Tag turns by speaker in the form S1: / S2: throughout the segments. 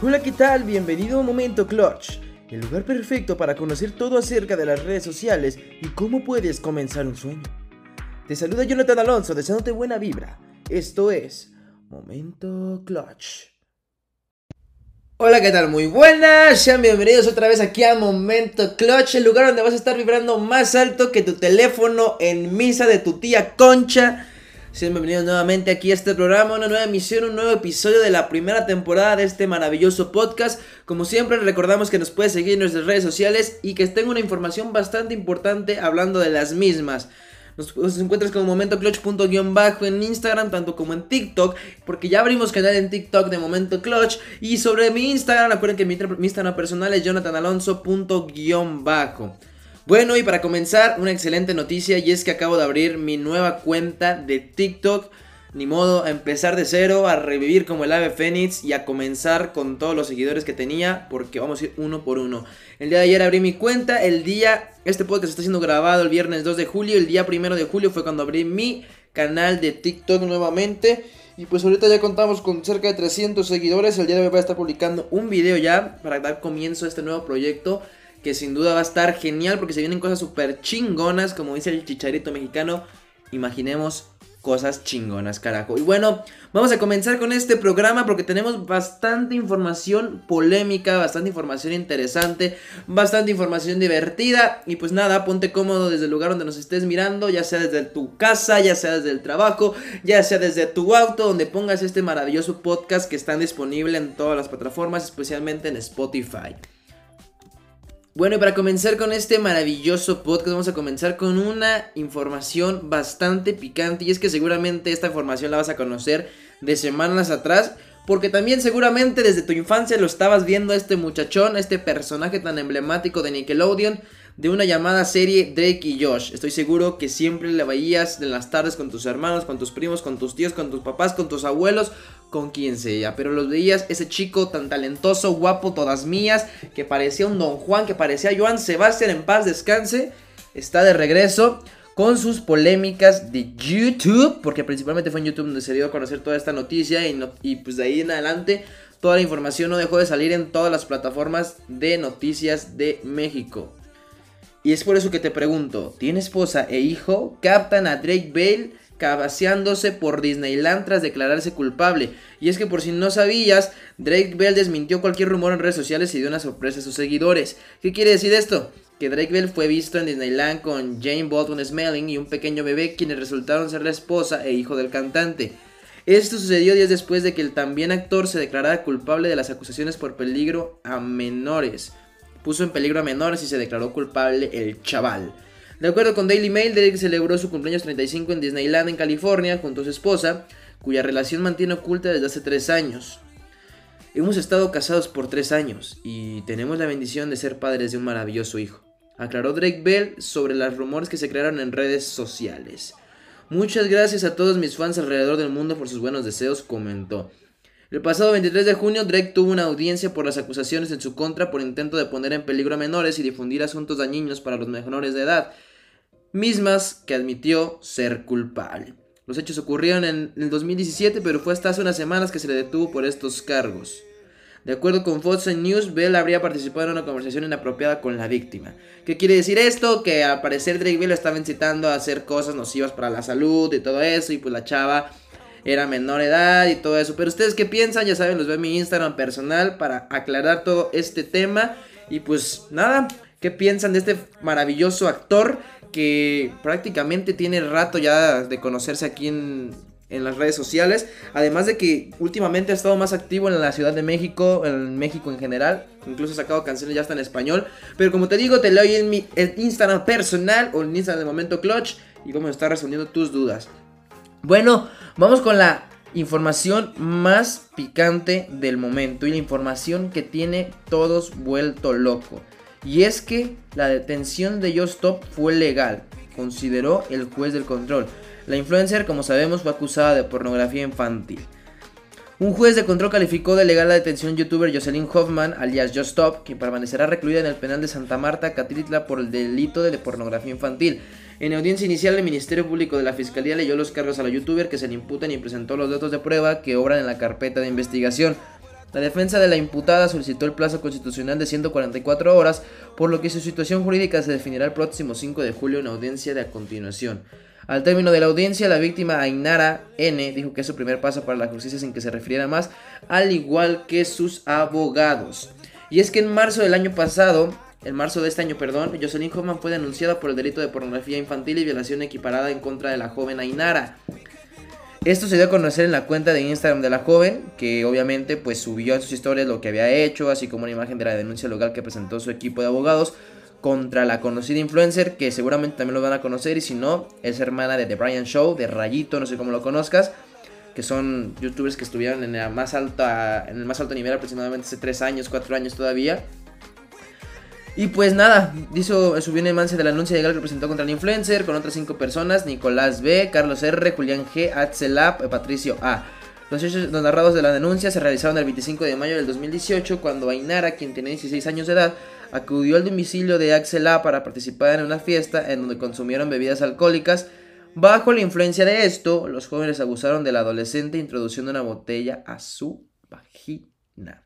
S1: Hola, ¿qué tal? Bienvenido a Momento Clutch, el lugar perfecto para conocer todo acerca de las redes sociales y cómo puedes comenzar un sueño. Te saluda Jonathan Alonso deseándote buena vibra. Esto es Momento Clutch. Hola, ¿qué tal? Muy buenas, sean bienvenidos otra vez aquí a Momento Clutch, el lugar donde vas a estar vibrando más alto que tu teléfono en misa de tu tía Concha. Sean bienvenidos nuevamente aquí a este programa, una nueva emisión, un nuevo episodio de la primera temporada de este maravilloso podcast. Como siempre, recordamos que nos puedes seguir en nuestras redes sociales y que tengo una información bastante importante hablando de las mismas. Nos, encuentras como Momento bajo en Instagram, tanto como en TikTok, porque ya abrimos canal en TikTok de Momento Clutch. Y sobre mi Instagram, recuerden que mi, mi Instagram personal es jonathanalonso.bajo. Bueno, y para comenzar, una excelente noticia y es que acabo de abrir mi nueva cuenta de TikTok. Ni modo, a empezar de cero, a revivir como el ave fénix y a comenzar con todos los seguidores que tenía, porque vamos a ir uno por uno. El día de ayer abrí mi cuenta, el día, este podcast está siendo grabado el viernes 2 de julio, el día 1 de julio fue cuando abrí mi canal de TikTok nuevamente. Y pues ahorita ya contamos con cerca de 300 seguidores, el día de hoy voy a estar publicando un video ya para dar comienzo a este nuevo proyecto que sin duda va a estar genial porque se vienen cosas súper chingonas, como dice el chicharito mexicano. Imaginemos cosas chingonas, carajo. Y bueno, vamos a comenzar con este programa porque tenemos bastante información polémica, bastante información interesante, bastante información divertida. Y pues nada, ponte cómodo desde el lugar donde nos estés mirando, ya sea desde tu casa, ya sea desde el trabajo, ya sea desde tu auto, donde pongas este maravilloso podcast que está disponible en todas las plataformas, especialmente en Spotify. Bueno, y para comenzar con este maravilloso podcast, vamos a comenzar con una información bastante picante. Y es que seguramente esta información la vas a conocer de semanas atrás. Porque también seguramente desde tu infancia lo estabas viendo a este muchachón, a este personaje tan emblemático de Nickelodeon de una llamada serie Drake y Josh. Estoy seguro que siempre le veías en las tardes con tus hermanos, con tus primos, con tus tíos, con tus papás, con tus abuelos, con quien sea. Pero los veías ese chico tan talentoso, guapo, todas mías, que parecía un Don Juan, que parecía Joan Sebastián en paz descanse. Está de regreso con sus polémicas de YouTube, porque principalmente fue en YouTube donde se dio a conocer toda esta noticia y, y pues de ahí en adelante toda la información no dejó de salir en todas las plataformas de noticias de México. Y es por eso que te pregunto, ¿tiene esposa e hijo? Captan a Drake Bale cabaseándose por Disneyland tras declararse culpable. Y es que por si no sabías, Drake Bell desmintió cualquier rumor en redes sociales y dio una sorpresa a sus seguidores. ¿Qué quiere decir esto? Que Drake Bell fue visto en Disneyland con Jane Baldwin Smelling y un pequeño bebé quienes resultaron ser la esposa e hijo del cantante. Esto sucedió días después de que el también actor se declarara culpable de las acusaciones por peligro a menores puso en peligro a menores y se declaró culpable el chaval. De acuerdo con Daily Mail, Derek celebró su cumpleaños 35 en Disneyland en California junto a su esposa, cuya relación mantiene oculta desde hace tres años. Hemos estado casados por tres años y tenemos la bendición de ser padres de un maravilloso hijo, aclaró Drake Bell sobre los rumores que se crearon en redes sociales. Muchas gracias a todos mis fans alrededor del mundo por sus buenos deseos, comentó. El pasado 23 de junio, Drake tuvo una audiencia por las acusaciones en su contra por intento de poner en peligro a menores y difundir asuntos dañinos para los menores de edad, mismas que admitió ser culpable. Los hechos ocurrieron en el 2017, pero fue hasta hace unas semanas que se le detuvo por estos cargos. De acuerdo con Fox News, Bell habría participado en una conversación inapropiada con la víctima. ¿Qué quiere decir esto? Que al parecer Drake Bell estaba incitando a hacer cosas nocivas para la salud y todo eso, y pues la chava era menor edad y todo eso. Pero ustedes qué piensan, ya saben, los veo en mi Instagram personal para aclarar todo este tema. Y pues nada, ¿qué piensan de este maravilloso actor que prácticamente tiene rato ya de conocerse aquí en, en las redes sociales. Además de que últimamente ha estado más activo en la Ciudad de México, en México en general. Incluso ha sacado canciones ya hasta en español. Pero como te digo, te leo en mi Instagram personal o en Instagram de Momento Clutch. Y vamos a estar respondiendo tus dudas. Bueno, vamos con la información más picante del momento y la información que tiene todos vuelto loco. Y es que la detención de Just Stop fue legal, consideró el juez del control. La influencer, como sabemos, fue acusada de pornografía infantil. Un juez de control calificó de legal la detención youtuber Jocelyn Hoffman, alias Just Stop, quien permanecerá recluida en el penal de Santa Marta, Catitla, por el delito de pornografía infantil. En audiencia inicial, el Ministerio Público de la Fiscalía leyó los cargos a la youtuber que se le imputan y presentó los datos de prueba que obran en la carpeta de investigación. La defensa de la imputada solicitó el plazo constitucional de 144 horas, por lo que su situación jurídica se definirá el próximo 5 de julio en audiencia de a continuación. Al término de la audiencia, la víctima Ainara N dijo que es su primer paso para la justicia sin que se refiriera más, al igual que sus abogados. Y es que en marzo del año pasado, en marzo de este año, perdón, Jocelyn Hoffman fue denunciada por el delito de pornografía infantil y violación equiparada en contra de la joven Ainara. Esto se dio a conocer en la cuenta de Instagram de la joven, que obviamente pues subió en sus historias lo que había hecho, así como una imagen de la denuncia local que presentó su equipo de abogados, contra la conocida influencer, que seguramente también lo van a conocer, y si no, es hermana de The Brian Show, de Rayito, no sé cómo lo conozcas, que son youtubers que estuvieron en, más en el más alto nivel aproximadamente hace 3 años, 4 años todavía. Y pues nada, hizo, subió una imagen del anuncio legal que presentó contra el influencer con otras 5 personas, Nicolás B, Carlos R, Julián G, Axel App, Patricio A. Los hechos narrados de la denuncia se realizaron el 25 de mayo del 2018 cuando Ainara, quien tenía 16 años de edad, acudió al domicilio de Axel A para participar en una fiesta en donde consumieron bebidas alcohólicas. Bajo la influencia de esto, los jóvenes abusaron del adolescente introduciendo una botella a su vagina.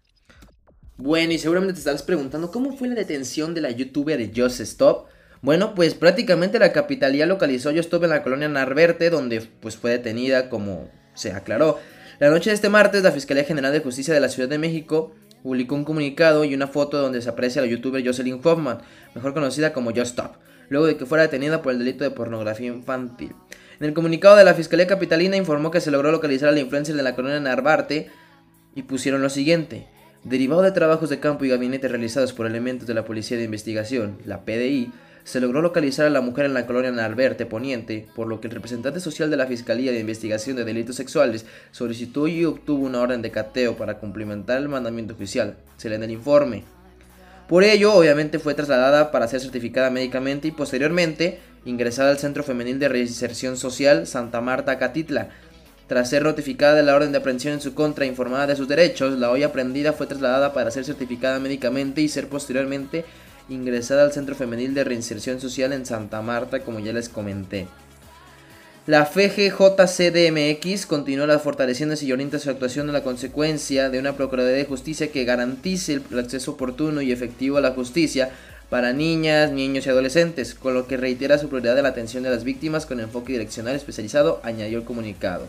S1: Bueno, y seguramente te estarás preguntando cómo fue la detención de la youtuber Just Stop. Bueno, pues prácticamente la capitalía localizó Just Stop en la colonia Narverte, donde pues fue detenida como se aclaró. La noche de este martes, la Fiscalía General de Justicia de la Ciudad de México publicó un comunicado y una foto donde se aprecia a la youtuber Jocelyn Hoffman, mejor conocida como Just Stop, luego de que fuera detenida por el delito de pornografía infantil. En el comunicado de la Fiscalía Capitalina informó que se logró localizar a la influencer de la colonia Narvarte y pusieron lo siguiente. Derivado de trabajos de campo y gabinete realizados por elementos de la Policía de Investigación, la PDI, se logró localizar a la mujer en la colonia Narverte Poniente, por lo que el representante social de la Fiscalía de Investigación de Delitos Sexuales solicitó y obtuvo una orden de cateo para cumplimentar el mandamiento oficial. Se lee en el informe. Por ello, obviamente fue trasladada para ser certificada médicamente y posteriormente ingresada al Centro Femenil de Reinserción Social Santa Marta Catitla. Tras ser notificada de la orden de aprehensión en su contra e informada de sus derechos, la olla prendida fue trasladada para ser certificada médicamente y ser posteriormente ingresada al Centro Femenil de Reinserción Social en Santa Marta, como ya les comenté. La FGJCDMX continúa fortaleciendo y orienta su actuación en la consecuencia de una Procuraduría de Justicia que garantice el acceso oportuno y efectivo a la justicia para niñas, niños y adolescentes, con lo que reitera su prioridad de la atención de las víctimas con enfoque direccional especializado, añadió el comunicado.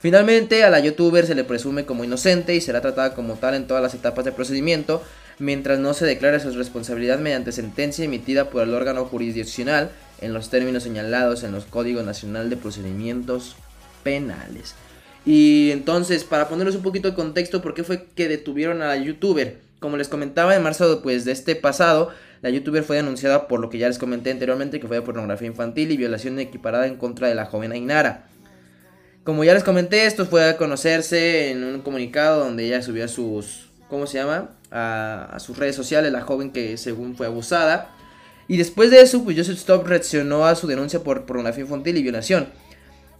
S1: Finalmente, a la youtuber se le presume como inocente y será tratada como tal en todas las etapas del procedimiento, mientras no se declare su responsabilidad mediante sentencia emitida por el órgano jurisdiccional en los términos señalados en los Códigos Nacional de Procedimientos Penales. Y entonces, para ponerles un poquito de contexto, ¿por qué fue que detuvieron a la youtuber? Como les comentaba, en marzo pues, de este pasado, la youtuber fue denunciada por lo que ya les comenté anteriormente, que fue de pornografía infantil y violación equiparada en contra de la joven Ainara. Como ya les comenté, esto fue a conocerse en un comunicado donde ella subió sus, ¿cómo se llama? A, sus redes sociales, la joven que según fue abusada. Y después de eso, pues Joseph Stop reaccionó a su denuncia por pornografía infantil y violación.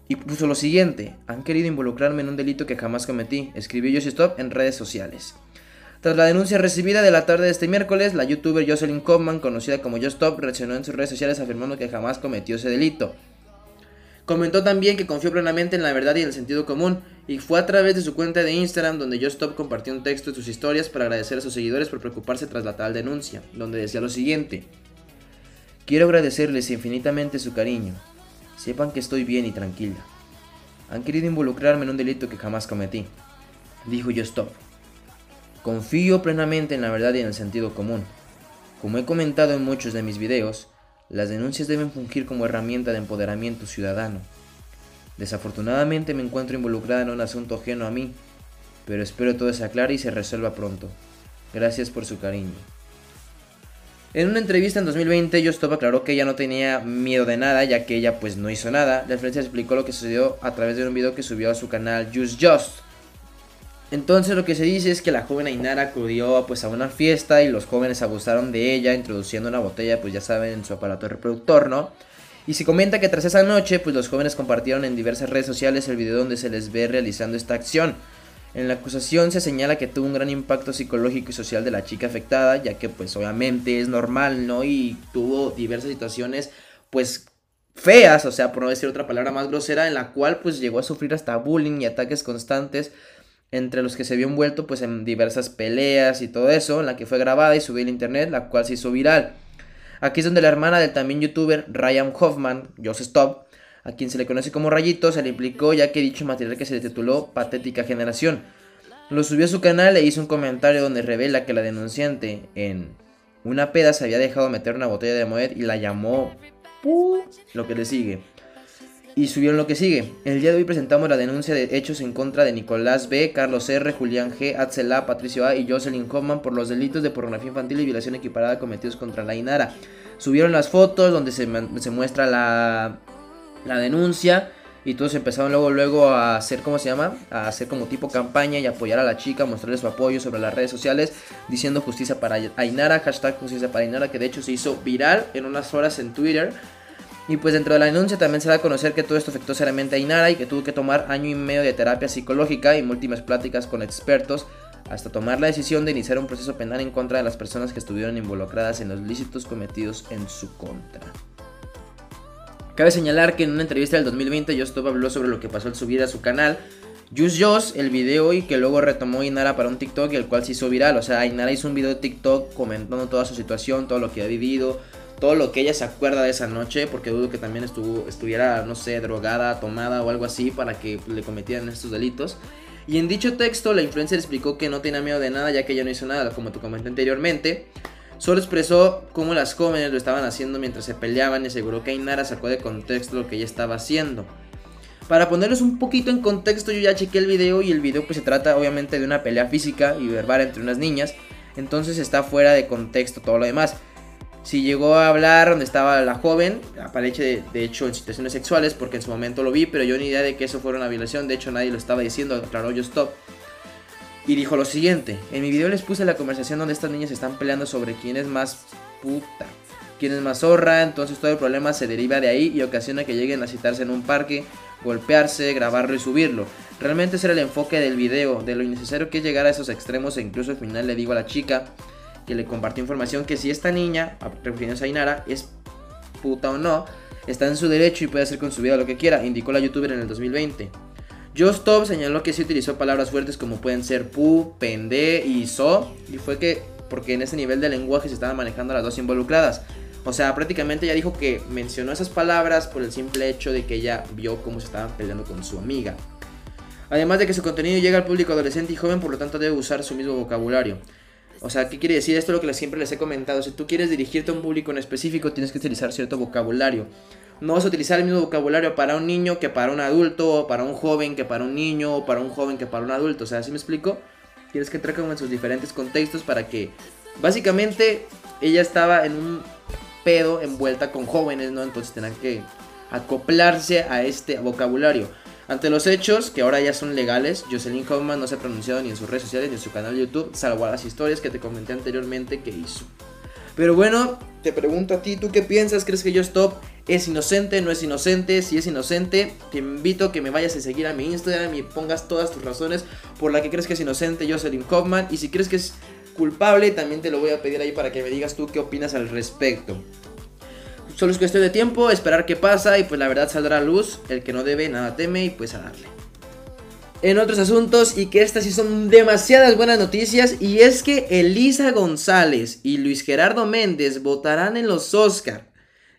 S1: Y puso lo siguiente, han querido involucrarme en un delito que jamás cometí, escribió Joseph Stop en redes sociales. Tras la denuncia recibida de la tarde de este miércoles, la youtuber Jocelyn Kaufman, conocida como Just Stop, reaccionó en sus redes sociales afirmando que jamás cometió ese delito. Comentó también que confió plenamente en la verdad y en el sentido común, y fue a través de su cuenta de Instagram donde Stop compartió un texto de sus historias para agradecer a sus seguidores por preocuparse tras la tal denuncia, donde decía lo siguiente. Quiero agradecerles infinitamente su cariño. Sepan que estoy bien y tranquila. Han querido involucrarme en un delito que jamás cometí, dijo Stop. Confío plenamente en la verdad y en el sentido común. Como he comentado en muchos de mis videos, las denuncias deben fungir como herramienta de empoderamiento ciudadano. Desafortunadamente me encuentro involucrada en un asunto ajeno a mí, pero espero todo se aclare y se resuelva pronto. Gracias por su cariño. En una entrevista en 2020, Justop aclaró que ella no tenía miedo de nada, ya que ella pues no hizo nada. La referencia explicó lo que sucedió a través de un video que subió a su canal Just Just. Entonces lo que se dice es que la joven Ainara acudió pues, a una fiesta y los jóvenes abusaron de ella introduciendo una botella, pues ya saben, en su aparato reproductor, ¿no? Y se comenta que tras esa noche, pues los jóvenes compartieron en diversas redes sociales el video donde se les ve realizando esta acción. En la acusación se señala que tuvo un gran impacto psicológico y social de la chica afectada, ya que pues obviamente es normal, ¿no? Y tuvo diversas situaciones pues feas, o sea, por no decir otra palabra más grosera, en la cual pues llegó a sufrir hasta bullying y ataques constantes entre los que se vio envuelto pues en diversas peleas y todo eso, la que fue grabada y subida al internet, la cual se hizo viral. Aquí es donde la hermana del también youtuber Ryan Hoffman, Just Stop, a quien se le conoce como Rayito, se le implicó ya que dicho material que se le tituló Patética Generación. Lo subió a su canal e hizo un comentario donde revela que la denunciante en una peda se había dejado meter una botella de Moet y la llamó lo que le sigue y subieron lo que sigue. El día de hoy presentamos la denuncia de hechos en contra de Nicolás B, Carlos R, Julián G, Axel Patricio A y Jocelyn Hoffman por los delitos de pornografía infantil y violación equiparada cometidos contra la Inara. Subieron las fotos donde se, muestra la, la denuncia y todos empezaron luego luego a hacer cómo se llama a hacer como tipo campaña y apoyar a la chica mostrarle su apoyo sobre las redes sociales diciendo justicia para Ainara hashtag justicia para Ainara que de hecho se hizo viral en unas horas en Twitter y pues dentro de la denuncia también se da a conocer que todo esto afectó seriamente a Inara y que tuvo que tomar año y medio de terapia psicológica y múltiples pláticas con expertos hasta tomar la decisión de iniciar un proceso penal en contra de las personas que estuvieron involucradas en los ilícitos cometidos en su contra. Cabe señalar que en una entrevista del 2020 Justop habló sobre lo que pasó al subir a su canal Just el video y que luego retomó Inara para un TikTok y el cual se hizo viral. O sea, Inara hizo un video de TikTok comentando toda su situación, todo lo que ha vivido, todo lo que ella se acuerda de esa noche, porque dudo que también estuvo, estuviera, no sé, drogada, tomada o algo así para que le cometieran estos delitos. Y en dicho texto, la influencer explicó que no tenía miedo de nada, ya que ella no hizo nada, como te comenté anteriormente. Solo expresó cómo las jóvenes lo estaban haciendo mientras se peleaban y aseguró que Ainara sacó de contexto lo que ella estaba haciendo. Para ponerlos un poquito en contexto, yo ya chequé el video y el video pues se trata obviamente de una pelea física y verbal entre unas niñas. Entonces está fuera de contexto todo lo demás. Si llegó a hablar donde estaba la joven, aparece de, hecho en situaciones sexuales, porque en su momento lo vi, pero yo ni idea de que eso fuera una violación, de hecho nadie lo estaba diciendo, aclaró yo stop. Y dijo lo siguiente, en mi video les puse la conversación donde estas niñas están peleando sobre quién es más puta, quién es más zorra, entonces todo el problema se deriva de ahí y ocasiona que lleguen a citarse en un parque, golpearse, grabarlo y subirlo. Realmente ese era el enfoque del video, de lo innecesario que es llegar a esos extremos e incluso al final le digo a la chica, que le compartió información que si esta niña, refiriéndose a Inara, es puta o no, está en su derecho y puede hacer con su vida lo que quiera, indicó la youtuber en el 2020. Stop señaló que sí utilizó palabras fuertes como pueden ser pu, pende y so, y fue que porque en ese nivel de lenguaje se estaban manejando las dos involucradas. O sea, prácticamente ella dijo que mencionó esas palabras por el simple hecho de que ella vio cómo se estaban peleando con su amiga. Además de que su contenido llega al público adolescente y joven, por lo tanto debe usar su mismo vocabulario. O sea, ¿qué quiere decir esto? Lo que siempre les he comentado. Si tú quieres dirigirte a un público en específico, tienes que utilizar cierto vocabulario. No vas a utilizar el mismo vocabulario para un niño que para un adulto, o para un joven que para un niño, o para un joven que para un adulto. O sea, ¿sí me explico? Tienes que entrar como en sus diferentes contextos para que... Básicamente, ella estaba en un pedo envuelta con jóvenes, ¿no? Entonces tendrán que acoplarse a este vocabulario. Ante los hechos, que ahora ya son legales, Jocelyn Hoffman no se ha pronunciado ni en sus redes sociales ni en su canal de YouTube, salvo a las historias que te comenté anteriormente que hizo. Pero bueno, te pregunto a ti, ¿tú qué piensas? ¿Crees que Yo Stop es inocente? ¿No es inocente? Si es inocente, te invito a que me vayas a seguir a mi Instagram y pongas todas tus razones por las que crees que es inocente Jocelyn Hoffman. Y si crees que es culpable, también te lo voy a pedir ahí para que me digas tú qué opinas al respecto. Solo es cuestión de tiempo, esperar qué pasa y pues la verdad saldrá a luz. El que no debe, nada teme y pues a darle. En otros asuntos, y que estas sí son demasiadas buenas noticias, y es que Elisa González y Luis Gerardo Méndez votarán en los Oscar.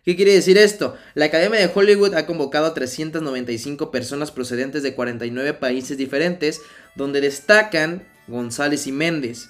S1: ¿Qué quiere decir esto? La Academia de Hollywood ha convocado a 395 personas procedentes de 49 países diferentes, donde destacan González y Méndez.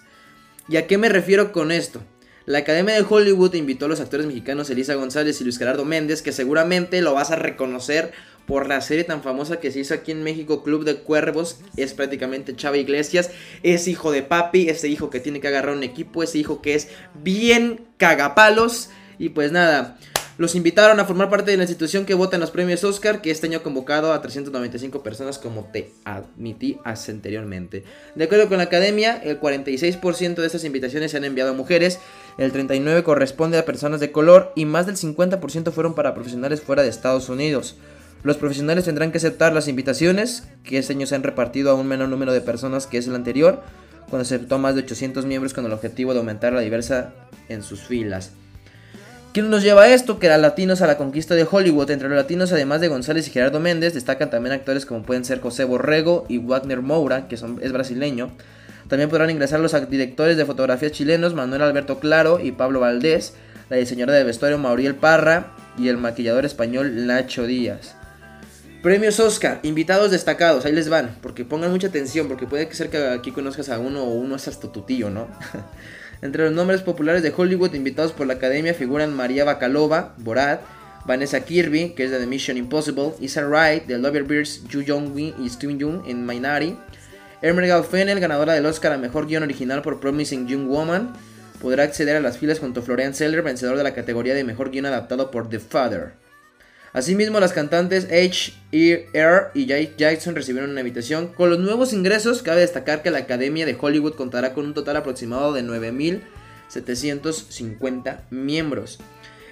S1: ¿Y a qué me refiero con esto? La Academia de Hollywood invitó a los actores mexicanos Elisa González y Luis Gerardo Méndez, que seguramente lo vas a reconocer por la serie tan famosa que se hizo aquí en México, Club de Cuervos. Es prácticamente Chava Iglesias. Es hijo de papi, ese hijo que tiene que agarrar un equipo, ese hijo que es bien cagapalos. Y pues nada, los invitaron a formar parte de la institución que vota en los premios Oscar, que este año ha convocado a 395 personas como te admití anteriormente. De acuerdo con la academia, el 46% de estas invitaciones se han enviado a mujeres, el 39% corresponde a personas de color y más del 50% fueron para profesionales fuera de Estados Unidos. Los profesionales tendrán que aceptar las invitaciones, que este año se han repartido a un menor número de personas que es el anterior, cuando aceptó más de 800 miembros con el objetivo de aumentar la diversidad en sus filas. ¿Qué nos lleva a esto? Que a latinos a la conquista de Hollywood. Entre los latinos, además de González y Gerardo Méndez, destacan también actores como pueden ser José Borrego y Wagner Moura, que es brasileño. También podrán ingresar los directores de fotografía chilenos Manuel Alberto Claro y Pablo Valdés, la diseñadora de vestuario Mauriel Parra y el maquillador español Nacho Díaz. Premios Oscar, invitados destacados, ahí les van, porque pongan mucha atención, porque puede ser que aquí conozcas a uno o uno es hasta tu tío, ¿no? Entre los nombres populares de Hollywood invitados por la academia figuran María Bacalova, Borat, Vanessa Kirby, que es de The Mission Impossible, Isa Wright, de Loverbeards, Ju Jong-win y Steven Jung en Minority, Emerald Fennel, ganadora del Oscar a Mejor Guión Original por Promising Young Woman, podrá acceder a las filas junto a Florian Seller, vencedor de la categoría de Mejor Guión Adaptado por The Father. Asimismo, las cantantes H.E.R. y Jay Jackson recibieron una invitación. Con los nuevos ingresos, cabe destacar que la Academia de Hollywood contará con un total aproximado de 9.750 miembros.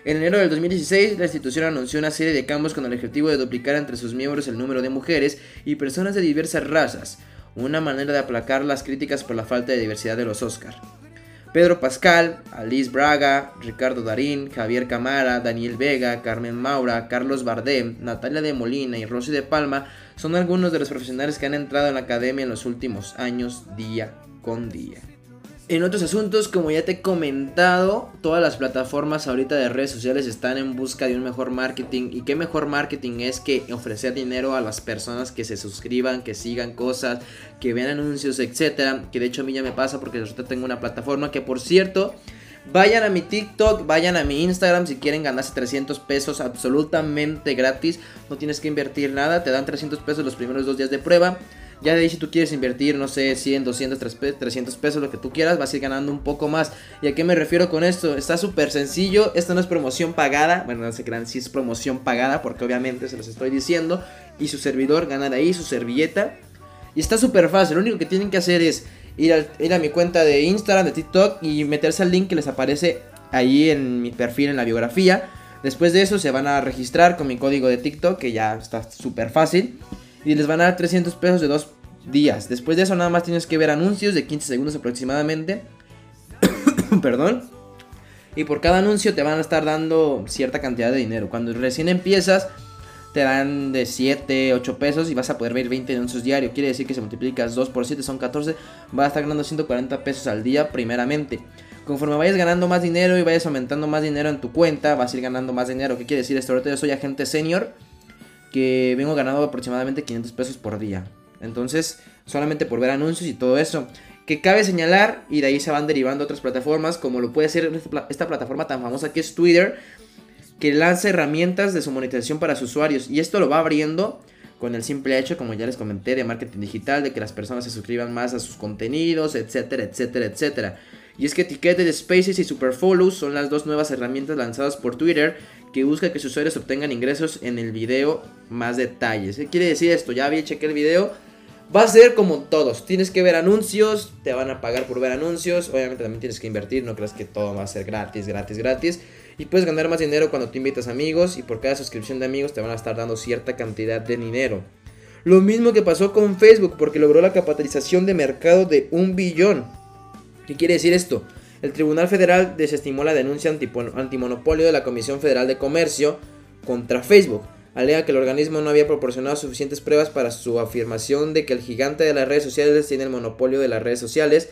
S1: En enero del 2016, la institución anunció una serie de cambios con el objetivo de duplicar entre sus miembros el número de mujeres y personas de diversas razas, una manera de aplacar las críticas por la falta de diversidad de los Oscars. Pedro Pascal, Alice Braga, Ricardo Darín, Javier Camara, Daniel Vega, Carmen Maura, Carlos Bardem, Natalia de Molina y Rosy de Palma son algunos de los profesionales que han entrado en la academia en los últimos años día con día. En otros asuntos, como ya te he comentado, todas las plataformas ahorita de redes sociales están en busca de un mejor marketing. Y qué mejor marketing es que ofrecer dinero a las personas que se suscriban, que sigan cosas, que vean anuncios, etcétera. Que de hecho a mí ya me pasa porque ahorita tengo una plataforma que, por cierto, vayan a mi TikTok, vayan a mi Instagram si quieren ganarse 300 pesos absolutamente gratis. No tienes que invertir nada, te dan 300 pesos los primeros dos días de prueba. Ya de ahí si tú quieres invertir, no sé, 100, 200, 300 pesos, lo que tú quieras, vas a ir ganando un poco más. ¿Y a qué me refiero con esto? Está súper sencillo, esto no es promoción pagada, bueno, no se crean si es promoción pagada, porque obviamente se los estoy diciendo. Y su servidor gana de ahí su servilleta. Y está súper fácil, lo único que tienen que hacer es ir, ir a mi cuenta de Instagram, de TikTok y meterse al link que les aparece ahí en mi perfil, en la biografía. Después de eso se van a registrar con mi código de TikTok, que ya está súper fácil y les van a dar 300 pesos de dos días. Después de eso nada más tienes que ver anuncios de 15 segundos aproximadamente. Perdón. Y por cada anuncio te van a estar dando cierta cantidad de dinero. Cuando recién empiezas te dan de 7, 8 pesos y vas a poder ver 20 anuncios diarios. Quiere decir que si multiplicas 2 por 7 son 14. Vas a estar ganando 140 pesos al día primeramente. Conforme vayas ganando más dinero y vayas aumentando más dinero en tu cuenta, vas a ir ganando más dinero. ¿Qué quiere decir esto? Ahorita yo soy agente senior que vengo ganando aproximadamente 500 pesos por día. Entonces, solamente por ver anuncios y todo eso. Que cabe señalar, y de ahí se van derivando otras plataformas, como lo puede ser esta plataforma tan famosa que es Twitter, que lanza herramientas de su monetización para sus usuarios. Y esto lo va abriendo con el simple hecho, como ya les comenté, de marketing digital, de que las personas se suscriban más a sus contenidos, etcétera, etcétera, etcétera. Y es que Etiqueted Spaces y Superfollow son las dos nuevas herramientas lanzadas por Twitter que busca que sus usuarios obtengan ingresos en el video más detalles. ¿Qué quiere decir esto? Ya vi, chequé el video. Va a ser como todos. Tienes que ver anuncios, te van a pagar por ver anuncios. Obviamente también tienes que invertir, no creas que todo va a ser gratis, gratis, gratis. Y puedes ganar más dinero cuando te invitas amigos y por cada suscripción de amigos te van a estar dando cierta cantidad de dinero. Lo mismo que pasó con Facebook porque logró la capitalización de mercado de un billón. ¿Qué quiere decir esto? El Tribunal Federal desestimó la denuncia antimonopolio de la Comisión Federal de Comercio contra Facebook. Alega que el organismo no había proporcionado suficientes pruebas para su afirmación de que el gigante de las redes sociales tiene el monopolio de las redes sociales.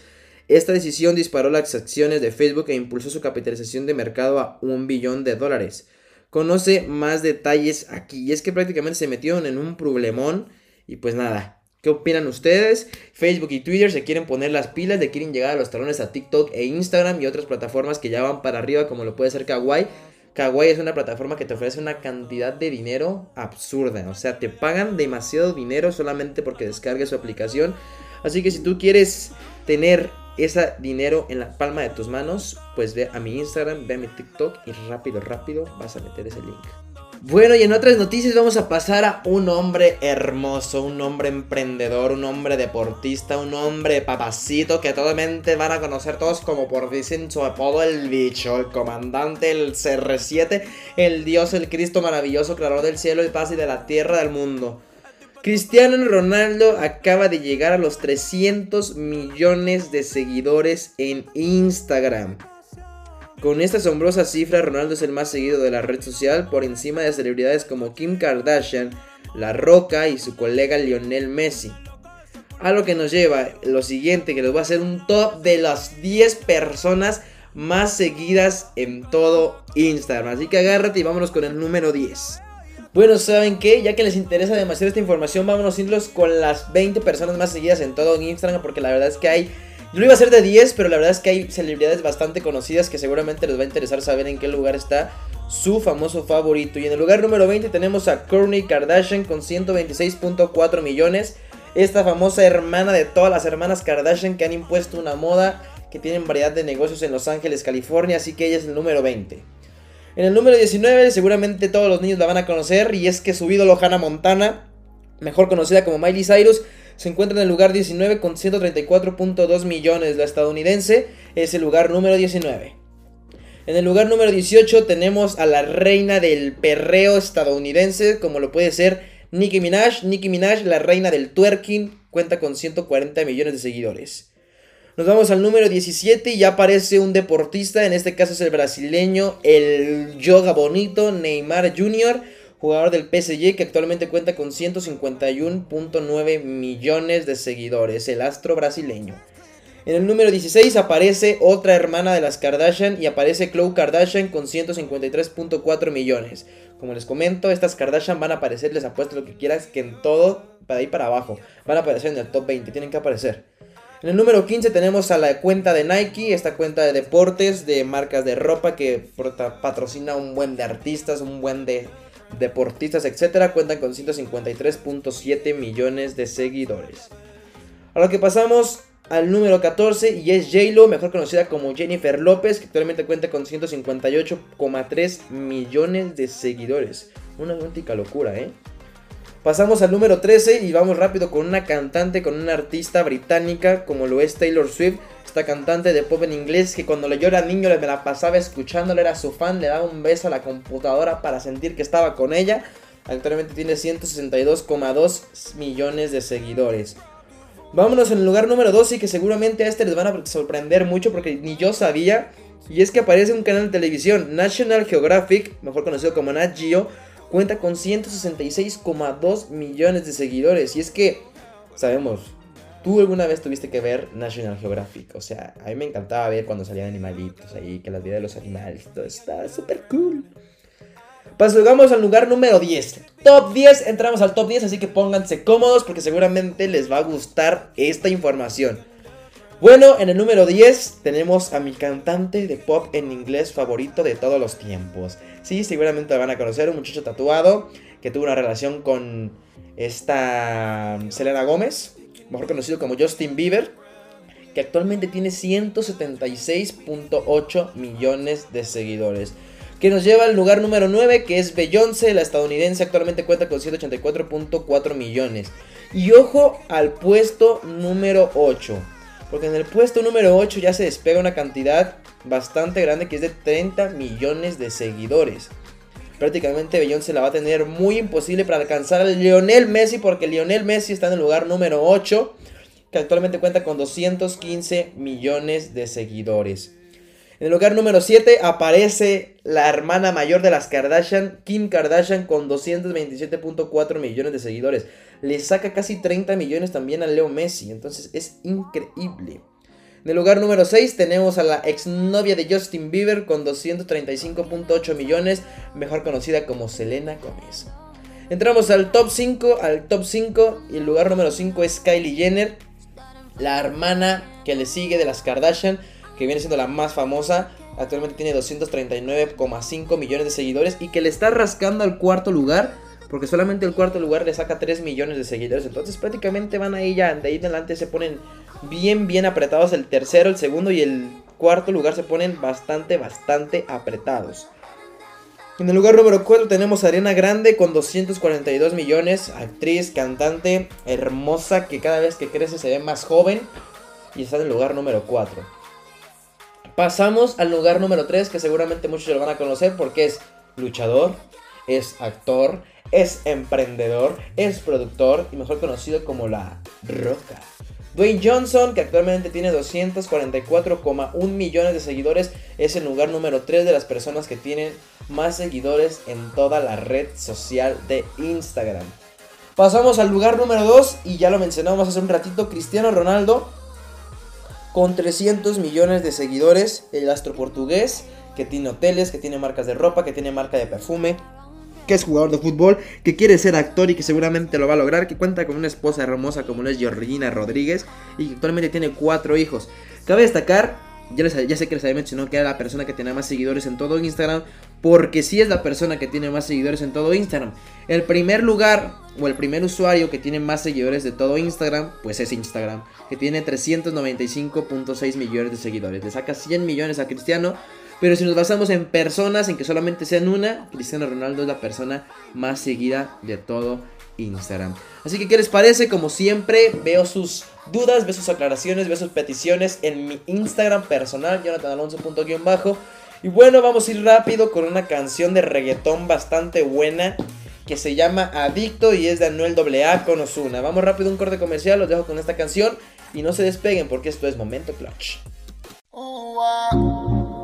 S1: Esta decisión disparó las acciones de Facebook e impulsó su capitalización de mercado a un billón de dólares. Conoce más detalles aquí. Y es que prácticamente se metieron en un problemón. Y pues nada, ¿Qué opinan ustedes? Facebook y Twitter se quieren poner las pilas, le quieren llegar a los talones a TikTok e Instagram y otras plataformas que ya van para arriba como lo puede ser Kawaii. Kawaii es una plataforma que te ofrece una cantidad de dinero absurda. O sea, te pagan demasiado dinero solamente porque descargues su aplicación. Así que si tú quieres tener ese dinero en la palma de tus manos, pues ve a mi Instagram, ve a mi TikTok y rápido, rápido vas a meter ese link. Bueno, y en otras noticias vamos a pasar a un hombre hermoso, un hombre emprendedor, un hombre deportista, un hombre papacito que totalmente van a conocer todos como por dicen su apodo el bicho, el comandante, el CR7, el Dios, el Cristo maravilloso, creador del cielo y paz y de la tierra del mundo. Cristiano Ronaldo acaba de llegar a los 300 millones de seguidores en Instagram. Con esta asombrosa cifra, Ronaldo es el más seguido de la red social por encima de celebridades como Kim Kardashian, La Roca y su colega Lionel Messi. A lo que nos lleva lo siguiente, que les voy a hacer un top de las 10 personas más seguidas en todo Instagram. Así que agárrate y vámonos con el número 10. Bueno, ¿saben qué? Ya que les interesa demasiado esta información, vámonos irlos con las 20 personas más seguidas en todo Instagram, porque la verdad es que hay yo lo iba a hacer de 10, pero la verdad es que hay celebridades bastante conocidas que seguramente les va a interesar saber en qué lugar está su famoso favorito. Y en el lugar número 20 tenemos a Kourtney Kardashian con 126.4 millones. Esta famosa hermana de todas las hermanas Kardashian que han impuesto una moda que tienen variedad de negocios en Los Ángeles, California, así que ella es el número 20. En el número 19 seguramente todos los niños la van a conocer y es que su ídolo Hannah Montana, mejor conocida como Miley Cyrus, se encuentra en el lugar 19 con 134.2 millones. La estadounidense es el lugar número 19. En el lugar número 18 tenemos a la reina del perreo estadounidense, como lo puede ser Nicki Minaj. Nicki Minaj, la reina del twerking, cuenta con 140 millones de seguidores. Nos vamos al número 17 y ya aparece un deportista, en este caso es el brasileño, el yoga bonito Neymar Jr., jugador del PSG que actualmente cuenta con 151.9 millones de seguidores, el astro brasileño. En el número 16 aparece otra hermana de las Kardashian y aparece Khloe Kardashian con 153.4 millones. Como les comento, estas Kardashian van a aparecer, les apuesto lo que quieras, que en todo, para ahí para abajo, van a aparecer en el top 20, tienen que aparecer. En el número 15 tenemos a la cuenta de Nike, esta cuenta de deportes, de marcas de ropa que patrocina un buen de artistas, un buen de deportistas, etcétera, cuentan con 153.7 millones de seguidores. Ahora que pasamos al número 14 y es j mejor conocida como Jennifer López, que actualmente cuenta con 158,3 millones de seguidores. Una auténtica locura, ¿eh? Pasamos al número 13 y vamos rápido con una cantante, con una artista británica como lo es Taylor Swift, esta cantante de pop en inglés que cuando yo era niño me la pasaba escuchándole, era su fan, le daba un beso a la computadora para sentir que estaba con ella. Actualmente tiene 162,2 millones de seguidores. Vámonos en el lugar número 12 y que seguramente a este les van a sorprender mucho porque ni yo sabía. Y es que aparece un canal de televisión, National Geographic, mejor conocido como Nat Geo, cuenta con 166,2 millones de seguidores. Y es que, sabemos, tú alguna vez tuviste que ver National Geographic. O sea, a mí me encantaba ver cuando salían animalitos ahí, que las vidas de los animales, todo está súper cool. Pasamos al lugar número 10. Top 10, entramos al top 10, así que pónganse cómodos porque seguramente les va a gustar esta información. Bueno, en el número 10 tenemos a mi cantante de pop en inglés favorito de todos los tiempos. Sí, seguramente lo van a conocer, un muchacho tatuado que tuvo una relación con esta Selena Gómez, mejor conocido como Justin Bieber, que actualmente tiene 176.8 millones de seguidores. Que nos lleva al lugar número 9, que es Beyoncé, la estadounidense, actualmente cuenta con 184.4 millones. Y ojo al puesto número 8 porque en el puesto número 8 ya se despega una cantidad bastante grande que es de 30 millones de seguidores. Prácticamente Beyoncé la va a tener muy imposible para alcanzar a Lionel Messi porque Lionel Messi está en el lugar número 8 que actualmente cuenta con 215 millones de seguidores. En el lugar número 7 aparece la hermana mayor de las Kardashian, Kim Kardashian, con 227.4 millones de seguidores. Le saca casi 30 millones también a Leo Messi, entonces es increíble. En el lugar número 6 tenemos a la exnovia de Justin Bieber con 235.8 millones, mejor conocida como Selena Gomez. Entramos al top 5, al top 5 y el lugar número 5 es Kylie Jenner, la hermana que le sigue de las Kardashian que viene siendo la más famosa. Actualmente tiene 239,5 millones de seguidores y que le está rascando al cuarto lugar. Porque solamente el cuarto lugar le saca 3 millones de seguidores. Entonces prácticamente van ahí ya. De ahí en adelante se ponen bien, bien apretados. El tercero, el segundo y el cuarto lugar se ponen bastante, bastante apretados. En el lugar número 4 tenemos a Ariana Grande con 242 millones. Actriz, cantante, hermosa que cada vez que crece se ve más joven. Y está en el lugar número 4. Pasamos al lugar número 3, que seguramente muchos lo van a conocer porque es luchador, es actor, es emprendedor, es productor y mejor conocido como La Roca. Dwayne Johnson, que actualmente tiene 244,1 millones de seguidores, es el lugar número 3 de las personas que tienen más seguidores en toda la red social de Instagram. Pasamos al lugar número 2 y ya lo mencionamos hace un ratito, Cristiano Ronaldo con 300 millones de seguidores, el astro portugués que tiene hoteles, que tiene marcas de ropa, que tiene marca de perfume, que es jugador de fútbol, que quiere ser actor y que seguramente lo va a lograr, que cuenta con una esposa hermosa como es Georgina Rodríguez y que actualmente tiene cuatro hijos. Cabe destacar, ya, ya sé que les había mencionado que era la persona que tiene más seguidores en todo Instagram, porque sí es la persona que tiene más seguidores en todo Instagram. El primer lugar o el primer usuario que tiene más seguidores de todo Instagram, pues es Instagram, que tiene 395.6 millones de seguidores. Le saca 100 millones a Cristiano, pero si nos basamos en personas, en que solamente sean una, Cristiano Ronaldo es la persona más seguida de todo Instagram. Así que, ¿qué les parece? Como siempre, veo sus dudas, veo sus aclaraciones, veo sus peticiones en mi Instagram personal, bajo Y bueno, vamos a ir rápido con una canción de reggaetón bastante buena que se llama Adicto y es de Anuel AA con Ozuna. Vamos rápido un corte comercial, los dejo con esta canción y no se despeguen porque esto es Momento Clutch.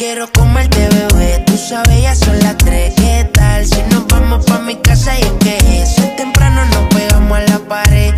S2: quiero
S3: comerte bebé Tú sabes ya son las tres. ¿Qué tal si nos vamos pa' mi casa y es que eso es temprano nos pegamos a la pared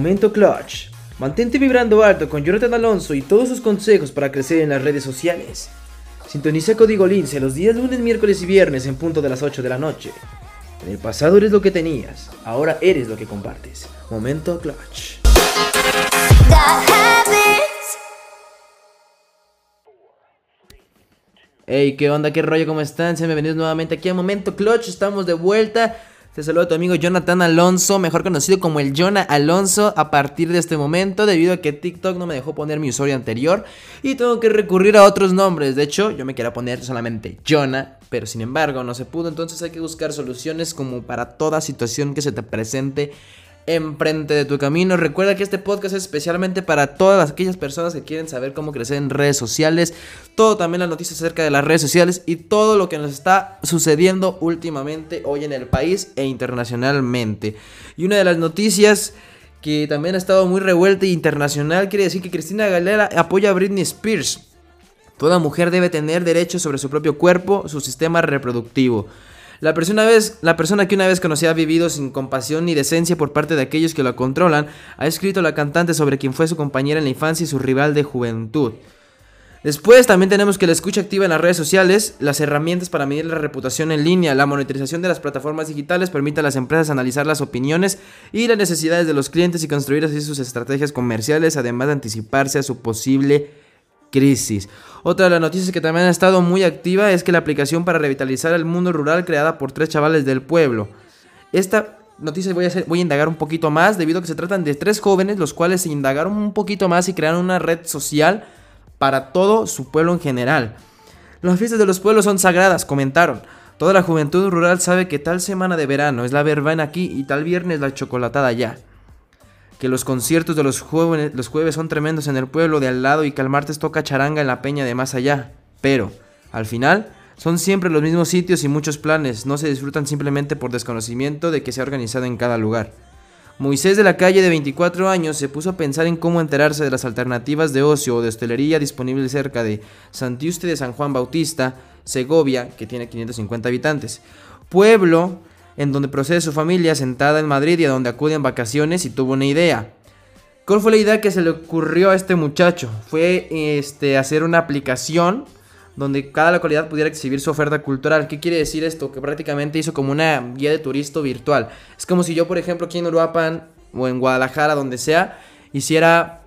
S1: Momento Clutch. Mantente vibrando alto con Jonathan Alonso y todos sus consejos para crecer en las redes sociales. Sintoniza Código Lince los días lunes, miércoles y viernes en punto de las 8 de la noche. En el pasado eres lo que tenías, ahora eres lo que compartes. Momento Clutch. Hey, ¿qué onda? ¿Qué rollo? ¿Cómo están? Sean bienvenidos nuevamente aquí a Momento Clutch. Estamos de vuelta. Te saludo a tu amigo Jonathan Alonso, mejor conocido como el Jonah Alonso, a partir de este momento, debido a que TikTok no me dejó poner mi usuario anterior y tengo que recurrir a otros nombres. De hecho, yo me quería poner solamente Jonah, pero sin embargo no se pudo, entonces hay que buscar soluciones como para toda situación que se te presente enfrente de tu camino. Recuerda que este podcast es especialmente para todas aquellas personas que quieren saber cómo crecer en redes sociales, todo también las noticias acerca de las redes sociales y todo lo que nos está sucediendo últimamente hoy en el país e internacionalmente. Y una de las noticias que también ha estado muy revuelta e internacional quiere decir que Cristina Galera apoya a Britney Spears. Toda mujer debe tener derechos sobre su propio cuerpo, su sistema reproductivo. La persona, vez, la persona que una vez conocía ha vivido sin compasión ni decencia por parte de aquellos que la controlan, ha escrito la cantante sobre quien fue su compañera en la infancia y su rival de juventud. Después también tenemos que la escucha activa en las redes sociales, las herramientas para medir la reputación en línea, la monetización de las plataformas digitales permite a las empresas analizar las opiniones y las necesidades de los clientes y construir así sus estrategias comerciales, además de anticiparse a su posible crisis. Otra de las noticias que también ha estado muy activa es que la aplicación para revitalizar el mundo rural creada por tres chavales del pueblo. Esta noticia voy a, voy a indagar un poquito más debido a que se tratan de tres jóvenes los cuales se indagaron un poquito más y crearon una red social para todo su pueblo en general. Las fiestas de los pueblos son sagradas, comentaron. Toda la juventud rural sabe que tal semana de verano es la verbena aquí y tal viernes la chocolatada allá que los conciertos de los, jueves son tremendos en el pueblo de al lado y que el martes toca charanga en la peña de más allá. Pero, al final, son siempre los mismos sitios y muchos planes, no se disfrutan simplemente por desconocimiento de que se ha organizado en cada lugar. Moisés de la calle de 24 años se puso a pensar en cómo enterarse de las alternativas de ocio o de hostelería disponibles cerca de Santiuste de San Juan Bautista, Segovia, que tiene 550 habitantes, pueblo en donde procede su familia sentada en Madrid y a donde acude en vacaciones y tuvo una idea. ¿Cuál fue la idea que se le ocurrió a este muchacho? Fue este, hacer una aplicación donde cada localidad pudiera exhibir su oferta cultural. ¿Qué quiere decir esto? Que prácticamente hizo como una guía de turista virtual. Es como si yo, por ejemplo, aquí en Uruapan o en Guadalajara, donde sea, hiciera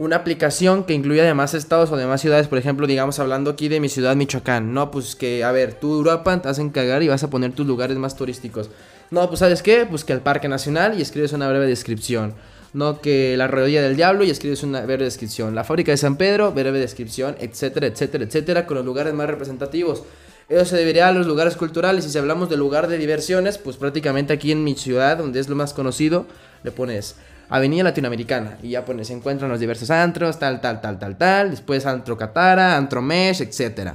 S1: una aplicación que incluya además estados o demás ciudades, por ejemplo, digamos hablando aquí de mi ciudad Michoacán, no, pues que, a ver, tú Europa te vas a encargar y vas a poner tus lugares más turísticos. No, pues sabes qué, pues que el Parque Nacional y escribes una breve descripción. No que la rodilla del diablo y escribes una breve descripción. La fábrica de San Pedro, breve descripción, etcétera, etcétera, etcétera, con los lugares más representativos. Eso se debería a los lugares culturales. Y si hablamos de lugar de diversiones, pues prácticamente aquí en mi ciudad, donde es lo más conocido, le pones Avenida Latinoamericana. Y ya pones, se encuentran los diversos antros, tal, tal, tal, tal, tal. Después Antro Catara, Antro Mesh, etc.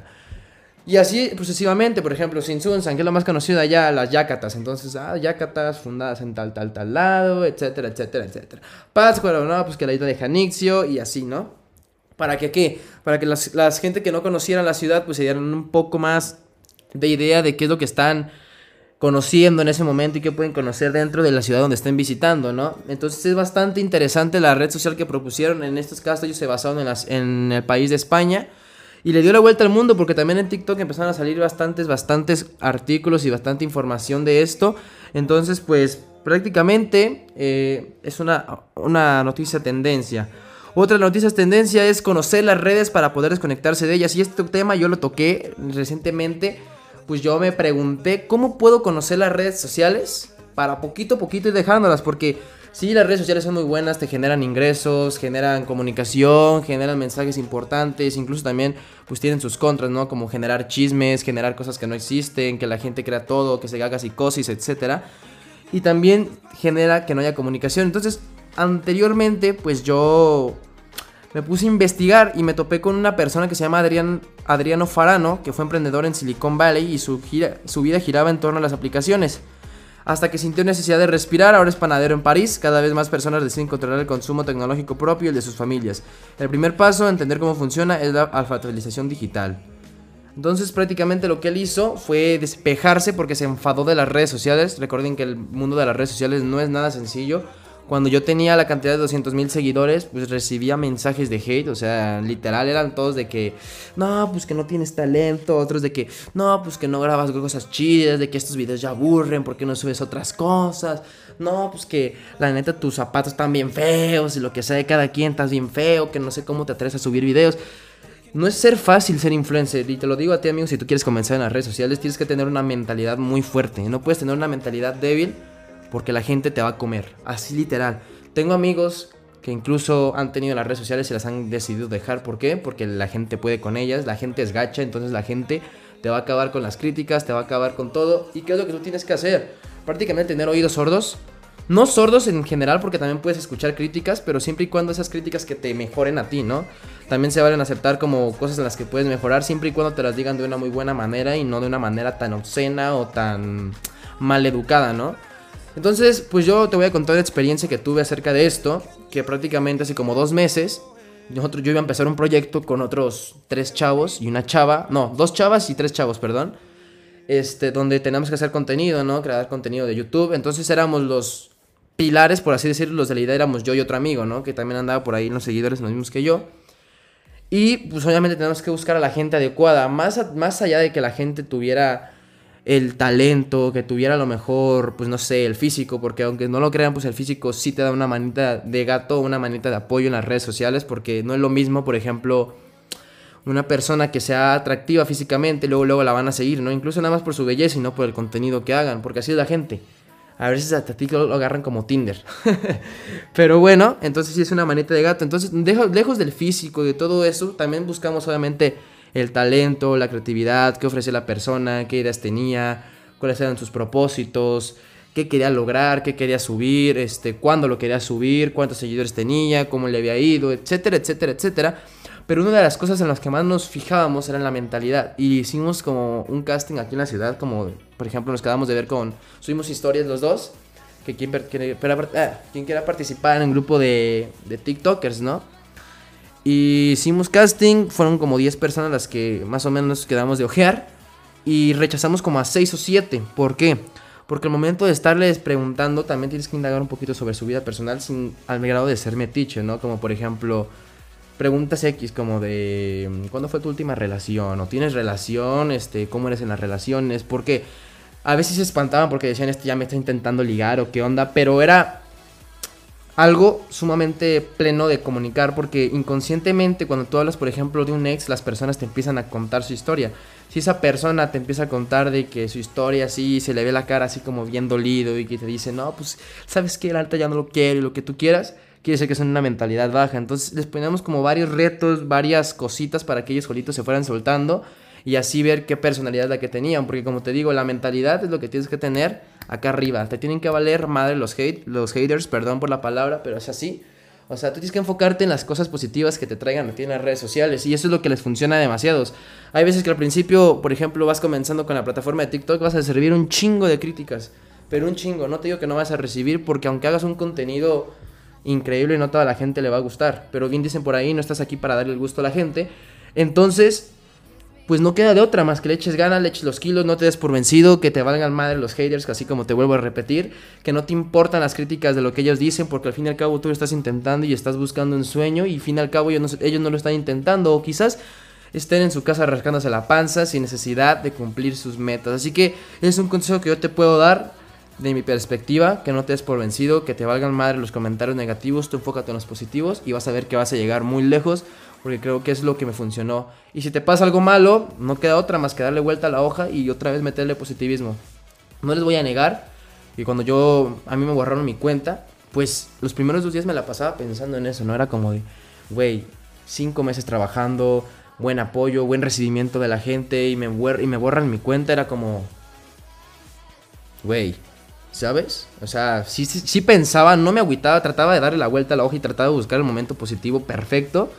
S1: Y así sucesivamente, por ejemplo, Sinsunsan, que es lo más conocido allá, las Yacatas. Entonces, ah, Yacatas fundadas en tal, tal, tal lado, etcétera, etcétera, etcétera. Pátzcuaro, no, pues que la isla de Janixio y así, ¿no? ¿Para que qué? Para que las, las gente que no conociera la ciudad, pues se dieran un poco más de idea de qué es lo que están conociendo en ese momento y que pueden conocer dentro de la ciudad donde estén visitando, ¿no? Entonces es bastante interesante la red social que propusieron. En estos casos ellos se basaron en, las, en el país de España y le dio la vuelta al mundo porque también en TikTok empezaron a salir bastantes, bastantes artículos y bastante información de esto. Entonces, pues prácticamente eh, es una, una noticia tendencia. Otra noticia tendencia es conocer las redes para poder desconectarse de ellas. Y este tema yo lo toqué recientemente pues yo me pregunté cómo puedo conocer las redes sociales para poquito a poquito ir dejándolas, porque sí, las redes sociales son muy buenas, te generan ingresos, generan comunicación, generan mensajes importantes, incluso también pues tienen sus contras, ¿no? Como generar chismes, generar cosas que no existen, que la gente crea todo, que se haga psicosis, etc. Y también genera que no haya comunicación. Entonces, anteriormente, pues yo me puse a investigar y me topé con una persona que se llama Adrián, Adriano Farano, que fue emprendedor en Silicon Valley y su, vida giraba en torno a las aplicaciones. Hasta que sintió necesidad de respirar, ahora es panadero en París, cada vez más personas deciden controlar el consumo tecnológico propio y el de sus familias. El primer paso entender cómo funciona es la alfabetización digital. Entonces prácticamente lo que él hizo fue despejarse porque se enfadó de las redes sociales. Recuerden que el mundo de las redes sociales no es nada sencillo cuando yo tenía la cantidad de 200 mil seguidores, pues recibía mensajes de hate, o sea, literal eran todos de que, no, pues que no tienes talento, otros de que, no, pues que no grabas cosas chidas, de que estos videos ya aburren, porque no subes otras cosas, no, pues que la neta tus zapatos están bien feos y lo que sea de cada quien estás bien feo, que no sé cómo te atreves a subir videos. No es ser fácil ser influencer, y te lo digo a ti, amigo, si tú quieres comenzar en las redes sociales, tienes que tener una mentalidad muy fuerte, no puedes tener una mentalidad débil porque la gente te va a comer, así literal. Tengo amigos que incluso han tenido las redes sociales y las han decidido dejar, ¿por qué? Porque la gente puede con ellas, la gente es gacha, entonces la gente te va a acabar con las críticas, te va a acabar con todo, ¿y qué es lo que tú tienes que hacer? Prácticamente tener oídos sordos, no sordos en general, porque también puedes escuchar críticas, pero siempre y cuando esas críticas que te mejoren a ti, ¿no? También se valen aceptar como cosas en las que puedes mejorar, siempre y cuando te las digan de una muy buena manera y no de una manera tan obscena o tan mal educada, ¿no? Entonces, pues yo te voy a contar la experiencia que tuve acerca de esto, que prácticamente hace como dos meses, nosotros, yo iba a empezar un proyecto con otros tres chavos y una chava, no, dos chavas y tres chavos, perdón, este, donde teníamos que hacer contenido, ¿no? Crear contenido de YouTube. Entonces éramos los pilares, por así decirlo, los de la idea éramos yo y otro amigo, ¿no? Que también andaba por ahí en los seguidores, los mismos que yo. Y pues obviamente tenemos que buscar a la gente adecuada, más, más allá de que la gente tuviera el talento, que tuviera a lo mejor, pues no sé, el físico, porque aunque no lo crean, pues el físico sí te da una manita de gato, una manita de apoyo en las redes sociales, porque no es lo mismo, por ejemplo, una persona que sea atractiva físicamente, luego luego la van a seguir, ¿no? Incluso nada más por su belleza y no por el contenido que hagan, porque así es la gente. A veces a ti lo agarran como Tinder. Pero bueno, entonces sí es una manita de gato. Entonces, lejos del físico, de todo eso, también buscamos obviamente el talento, la creatividad, qué ofrecía la persona, qué ideas tenía, cuáles eran sus propósitos, qué quería lograr, qué quería subir, este, cuándo lo quería subir, cuántos seguidores tenía, cómo le había ido, etcétera, etcétera, etcétera. Pero una de las cosas en las que más nos fijábamos era en la mentalidad. Y hicimos como un casting aquí en la ciudad, como por ejemplo nos quedamos de ver con, subimos historias los dos, que quien, ah, quiera participar en un grupo de, de TikTokers, ¿no? Y hicimos casting, fueron como 10 personas las que más o menos quedamos de ojear. Y rechazamos como a 6 o 7. ¿Por qué? Porque al momento de estarles preguntando, también tienes que indagar un poquito sobre su vida personal sin al grado de ser metiche, ¿no? Como por ejemplo, preguntas X como de ¿cuándo fue tu última relación? ¿O tienes relación? Este, ¿cómo eres en las relaciones? Porque a veces se espantaban porque decían, este ya me está intentando ligar o qué onda, pero era algo sumamente pleno de comunicar porque inconscientemente cuando tú hablas por ejemplo de un ex las personas te empiezan a contar su historia. Si esa persona te empieza a contar de que su historia así se le ve la cara así como bien dolido y que te dice no pues sabes que el alta ya no lo quiere y lo que tú quieras quiere decir que es una mentalidad baja. Entonces les ponemos como varios retos varias cositas para que ellos solitos se fueran soltando y así ver qué personalidad es la que tenían porque como te digo la mentalidad es lo que tienes que tener acá arriba. Te tienen que valer madre los, hate, los haters, perdón por la palabra, pero es así. O sea, tú tienes que enfocarte en las cosas positivas que te traigan a ti en las redes sociales. Y eso es lo que les funciona demasiados. Hay veces que al principio, por ejemplo, vas comenzando con la plataforma de TikTok, vas a recibir un chingo de críticas. Pero un chingo. No te digo que no vas a recibir porque aunque hagas un contenido increíble, no toda la gente le va a gustar. Pero bien dicen por ahí, no estás aquí para darle el gusto a la gente. Entonces, pues no queda de otra más que le eches ganas, le eches los kilos, no te des por vencido, que te valgan madre los haters, así como te vuelvo a repetir, que no te importan las críticas de lo que ellos dicen, porque al fin y al cabo tú lo estás intentando y estás buscando un sueño, y al fin y al cabo ellos no, no lo están intentando, o quizás estén en su casa rascándose la panza sin necesidad de cumplir sus metas. Así que es un consejo que yo te puedo dar de mi perspectiva, que no te des por vencido, que te valgan madre los comentarios negativos, tú enfócate en los positivos y vas a ver que vas a llegar muy lejos porque creo que es lo que me funcionó. Y si te pasa algo malo, no queda otra más que darle vuelta a la hoja y otra vez meterle positivismo. No les voy a negar que cuando yo, a mí me borraron mi cuenta, pues los primeros dos días me la pasaba pensando en eso, no era como de, güey, cinco meses trabajando, buen apoyo, buen recibimiento de la gente y me, y me borran mi cuenta, era como, güey, ¿sabes? O sea, sí, sí, sí pensaba, no me agüitaba, trataba de darle la vuelta a la hoja y trataba de buscar el momento positivo perfecto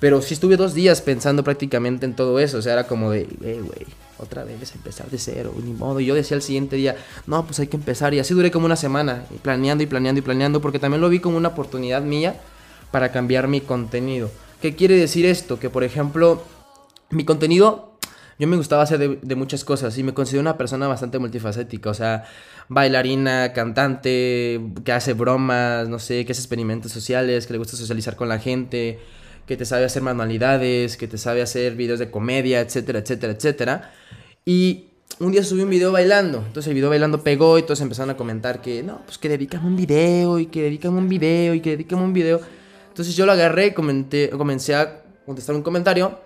S1: pero sí estuve dos días pensando prácticamente en todo eso. O sea, era como de, eh, güey, otra vez empezar de cero, ni modo. Y yo decía el siguiente día, no, pues hay que empezar. Y así duré como una semana, planeando y planeando y planeando, porque también lo vi como una oportunidad mía para cambiar mi contenido. ¿Qué quiere decir esto? Que, por ejemplo, mi contenido yo me gustaba hacer de, de muchas cosas y me considero una persona bastante multifacética, o sea, bailarina, cantante, que hace bromas, no sé, que hace experimentos sociales, que le gusta socializar con la gente, que te sabe hacer manualidades, que te sabe hacer videos de comedia, etcétera, etcétera, etcétera. Y un día subí un video bailando, entonces el video bailando pegó y todos empezaron a comentar que no, pues que dedícame un video y que dedícame un video y que dedícame un video. Entonces yo lo agarré y comencé a contestar un comentario,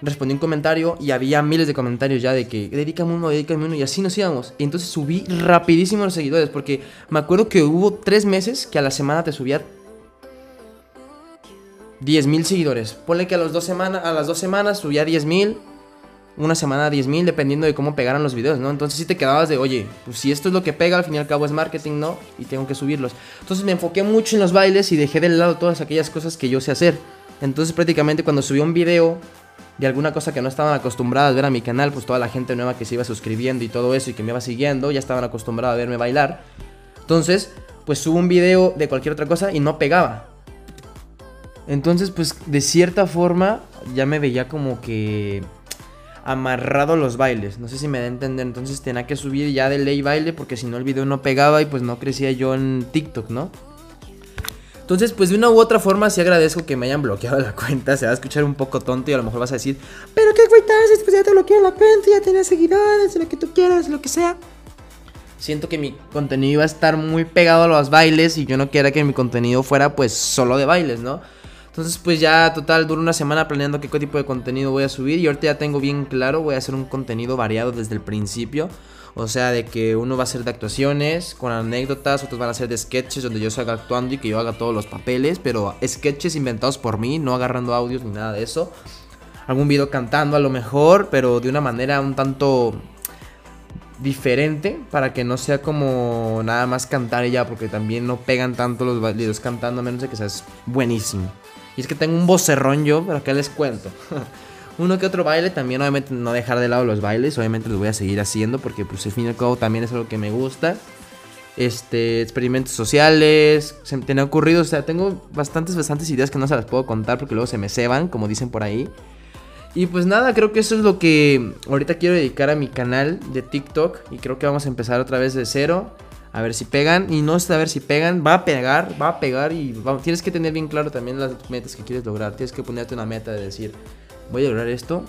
S1: respondí un comentario y había miles de comentarios ya de que dedícame uno, dedícame uno y así nos íbamos. Y entonces subí rapidísimo los seguidores porque me acuerdo que hubo tres meses que a la semana te subía 10.000 seguidores. Ponle que a, los dos semanas, a las dos semanas subía 10.000 una semana 10 mil, dependiendo de cómo pegaran los videos, ¿no? Entonces si te quedabas de, oye, pues si esto es lo que pega, al fin y al cabo es marketing, ¿no? Y tengo que subirlos. Entonces me enfoqué mucho en los bailes y dejé de lado todas aquellas cosas que yo sé hacer. Entonces prácticamente cuando subí un video de alguna cosa que no estaban acostumbradas a ver a mi canal, pues toda la gente nueva que se iba suscribiendo y todo eso y que me iba siguiendo, ya estaban acostumbrados a verme bailar. Entonces, pues subo un video de cualquier otra cosa y no pegaba. Entonces, pues de cierta forma ya me veía como que amarrado los bailes. No sé si me da a entender. Entonces tenía que subir ya de ley baile porque si no el video no pegaba y pues no crecía yo en TikTok, ¿no? Entonces, pues de una u otra forma sí agradezco que me hayan bloqueado la cuenta. Se va a escuchar un poco tonto y a lo mejor vas a decir, pero qué haces, pues ya te bloquearon la cuenta, ya tienes seguidores, lo que tú quieras, lo que sea. Siento que mi contenido iba a estar muy pegado a los bailes y yo no quería que mi contenido fuera pues solo de bailes, ¿no? Entonces pues ya total duro una semana planeando qué tipo de contenido voy a subir y ahorita ya tengo bien claro, voy a hacer un contenido variado desde el principio. O sea, de que uno va a ser de actuaciones, con anécdotas, otros van a ser de sketches donde yo salga actuando y que yo haga todos los papeles, pero sketches inventados por mí, no agarrando audios ni nada de eso. Algún video cantando a lo mejor, pero de una manera un tanto diferente para que no sea como nada más cantar y ya, porque también no pegan tanto los videos cantando a menos de que seas buenísimo. Y es que tengo un vocerrón yo, pero acá les cuento. Uno que otro baile, también obviamente no dejar de lado los bailes, obviamente los voy a seguir haciendo porque pues al fin y al cabo también es algo que me gusta. Este, experimentos sociales, se me ha ocurrido, o sea, tengo bastantes, bastantes ideas que no se las puedo contar porque luego se me ceban, como dicen por ahí. Y pues nada, creo que eso es lo que ahorita quiero dedicar a mi canal de TikTok y creo que vamos a empezar otra vez de cero. A ver si pegan. Y no sé a ver si pegan. Va a pegar, va a pegar. Y tienes que tener bien claro también las metas que quieres lograr. Tienes que ponerte una meta de decir, voy a lograr esto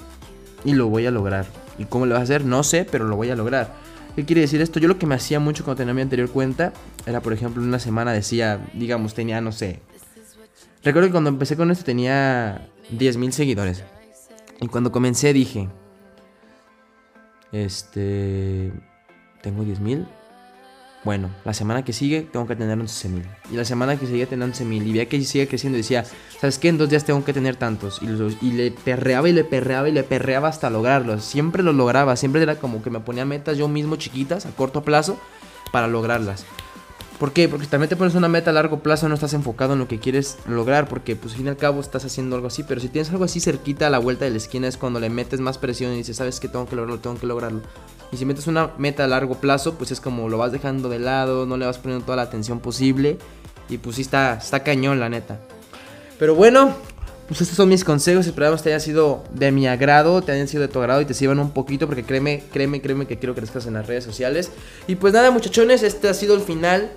S1: y lo voy a lograr. ¿Y cómo lo vas a hacer? No sé, pero lo voy a lograr. ¿Qué quiere decir esto? Yo lo que me hacía mucho cuando tenía mi anterior cuenta era, por ejemplo, una semana decía, digamos, tenía, no sé. Recuerdo que cuando empecé con esto tenía 10.000 seguidores. Y cuando comencé dije, este, tengo 10.000 bueno, la semana que sigue tengo que tener 11 mil. Y la semana que sigue tener 11 mil. Y veía que sigue creciendo decía, ¿sabes qué? En dos días tengo que tener tantos. Y, y le perreaba y le perreaba y le perreaba hasta lograrlo. Siempre lo lograba. Siempre era como que me ponía metas yo mismo chiquitas a corto plazo para lograrlas. ¿Por qué? Porque también te pones una meta a largo plazo, no estás enfocado en lo que quieres lograr, porque pues al fin y al cabo estás haciendo algo así, pero si tienes algo así cerquita a la vuelta de la esquina es cuando le metes más presión y dices, sabes que tengo que lograrlo, tengo que lograrlo. Y si metes una meta a largo plazo, pues es como lo vas dejando de lado, no le vas poniendo toda la atención posible. Y pues sí está, está cañón, la neta. Pero bueno, pues estos son mis consejos. Esperamos que te hayan sido de mi agrado, te hayan sido de tu agrado y te sirvan un poquito. Porque créeme, créeme, créeme que quiero que crezcas en las redes sociales. Y pues nada, muchachones, este ha sido el final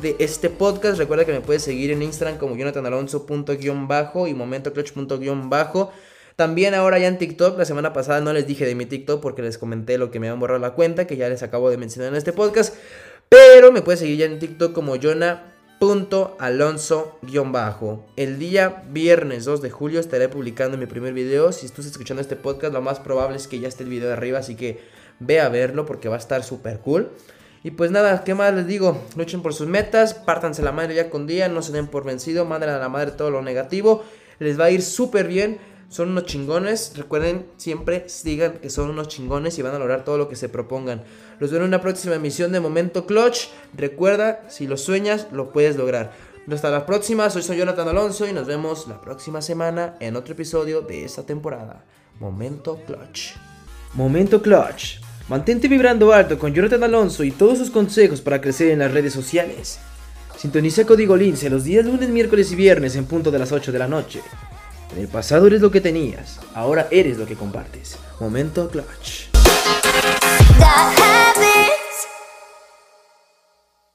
S1: de este podcast. Recuerda que me puedes seguir en Instagram como jonathanalonso.bajo y momentoclutch.bajo. También ahora ya en TikTok, la semana pasada no les dije de mi TikTok porque les comenté lo que me habían borrado la cuenta, que ya les acabo de mencionar en este podcast. Pero me puedes seguir ya en TikTok como Jonah.alonso-bajo. El día viernes 2 de julio estaré publicando mi primer video. Si estás escuchando este podcast, lo más probable es que ya esté el video de arriba, así que ve a verlo porque va a estar súper cool. Y pues nada, ¿qué más les digo? Luchen por sus metas, pártanse la madre ya con día, no se den por vencido, manden a la madre todo lo negativo. Les va a ir súper bien son unos chingones. Recuerden, siempre digan que son unos chingones y van a lograr todo lo que se propongan. Los veo en una próxima emisión de Momento Clutch. Recuerda, si lo sueñas, lo puedes lograr. Hasta la próxima, soy, soy Jonathan Alonso y nos vemos la próxima semana en otro episodio de esta temporada. Momento Clutch. Momento Clutch. Mantente vibrando alto con Jonathan Alonso y todos sus consejos para crecer en las redes sociales. Sintoniza Código Lince los días lunes, miércoles y viernes en punto de las 8 de la noche. En el pasado eres lo que tenías, ahora eres lo que compartes. Momento clutch.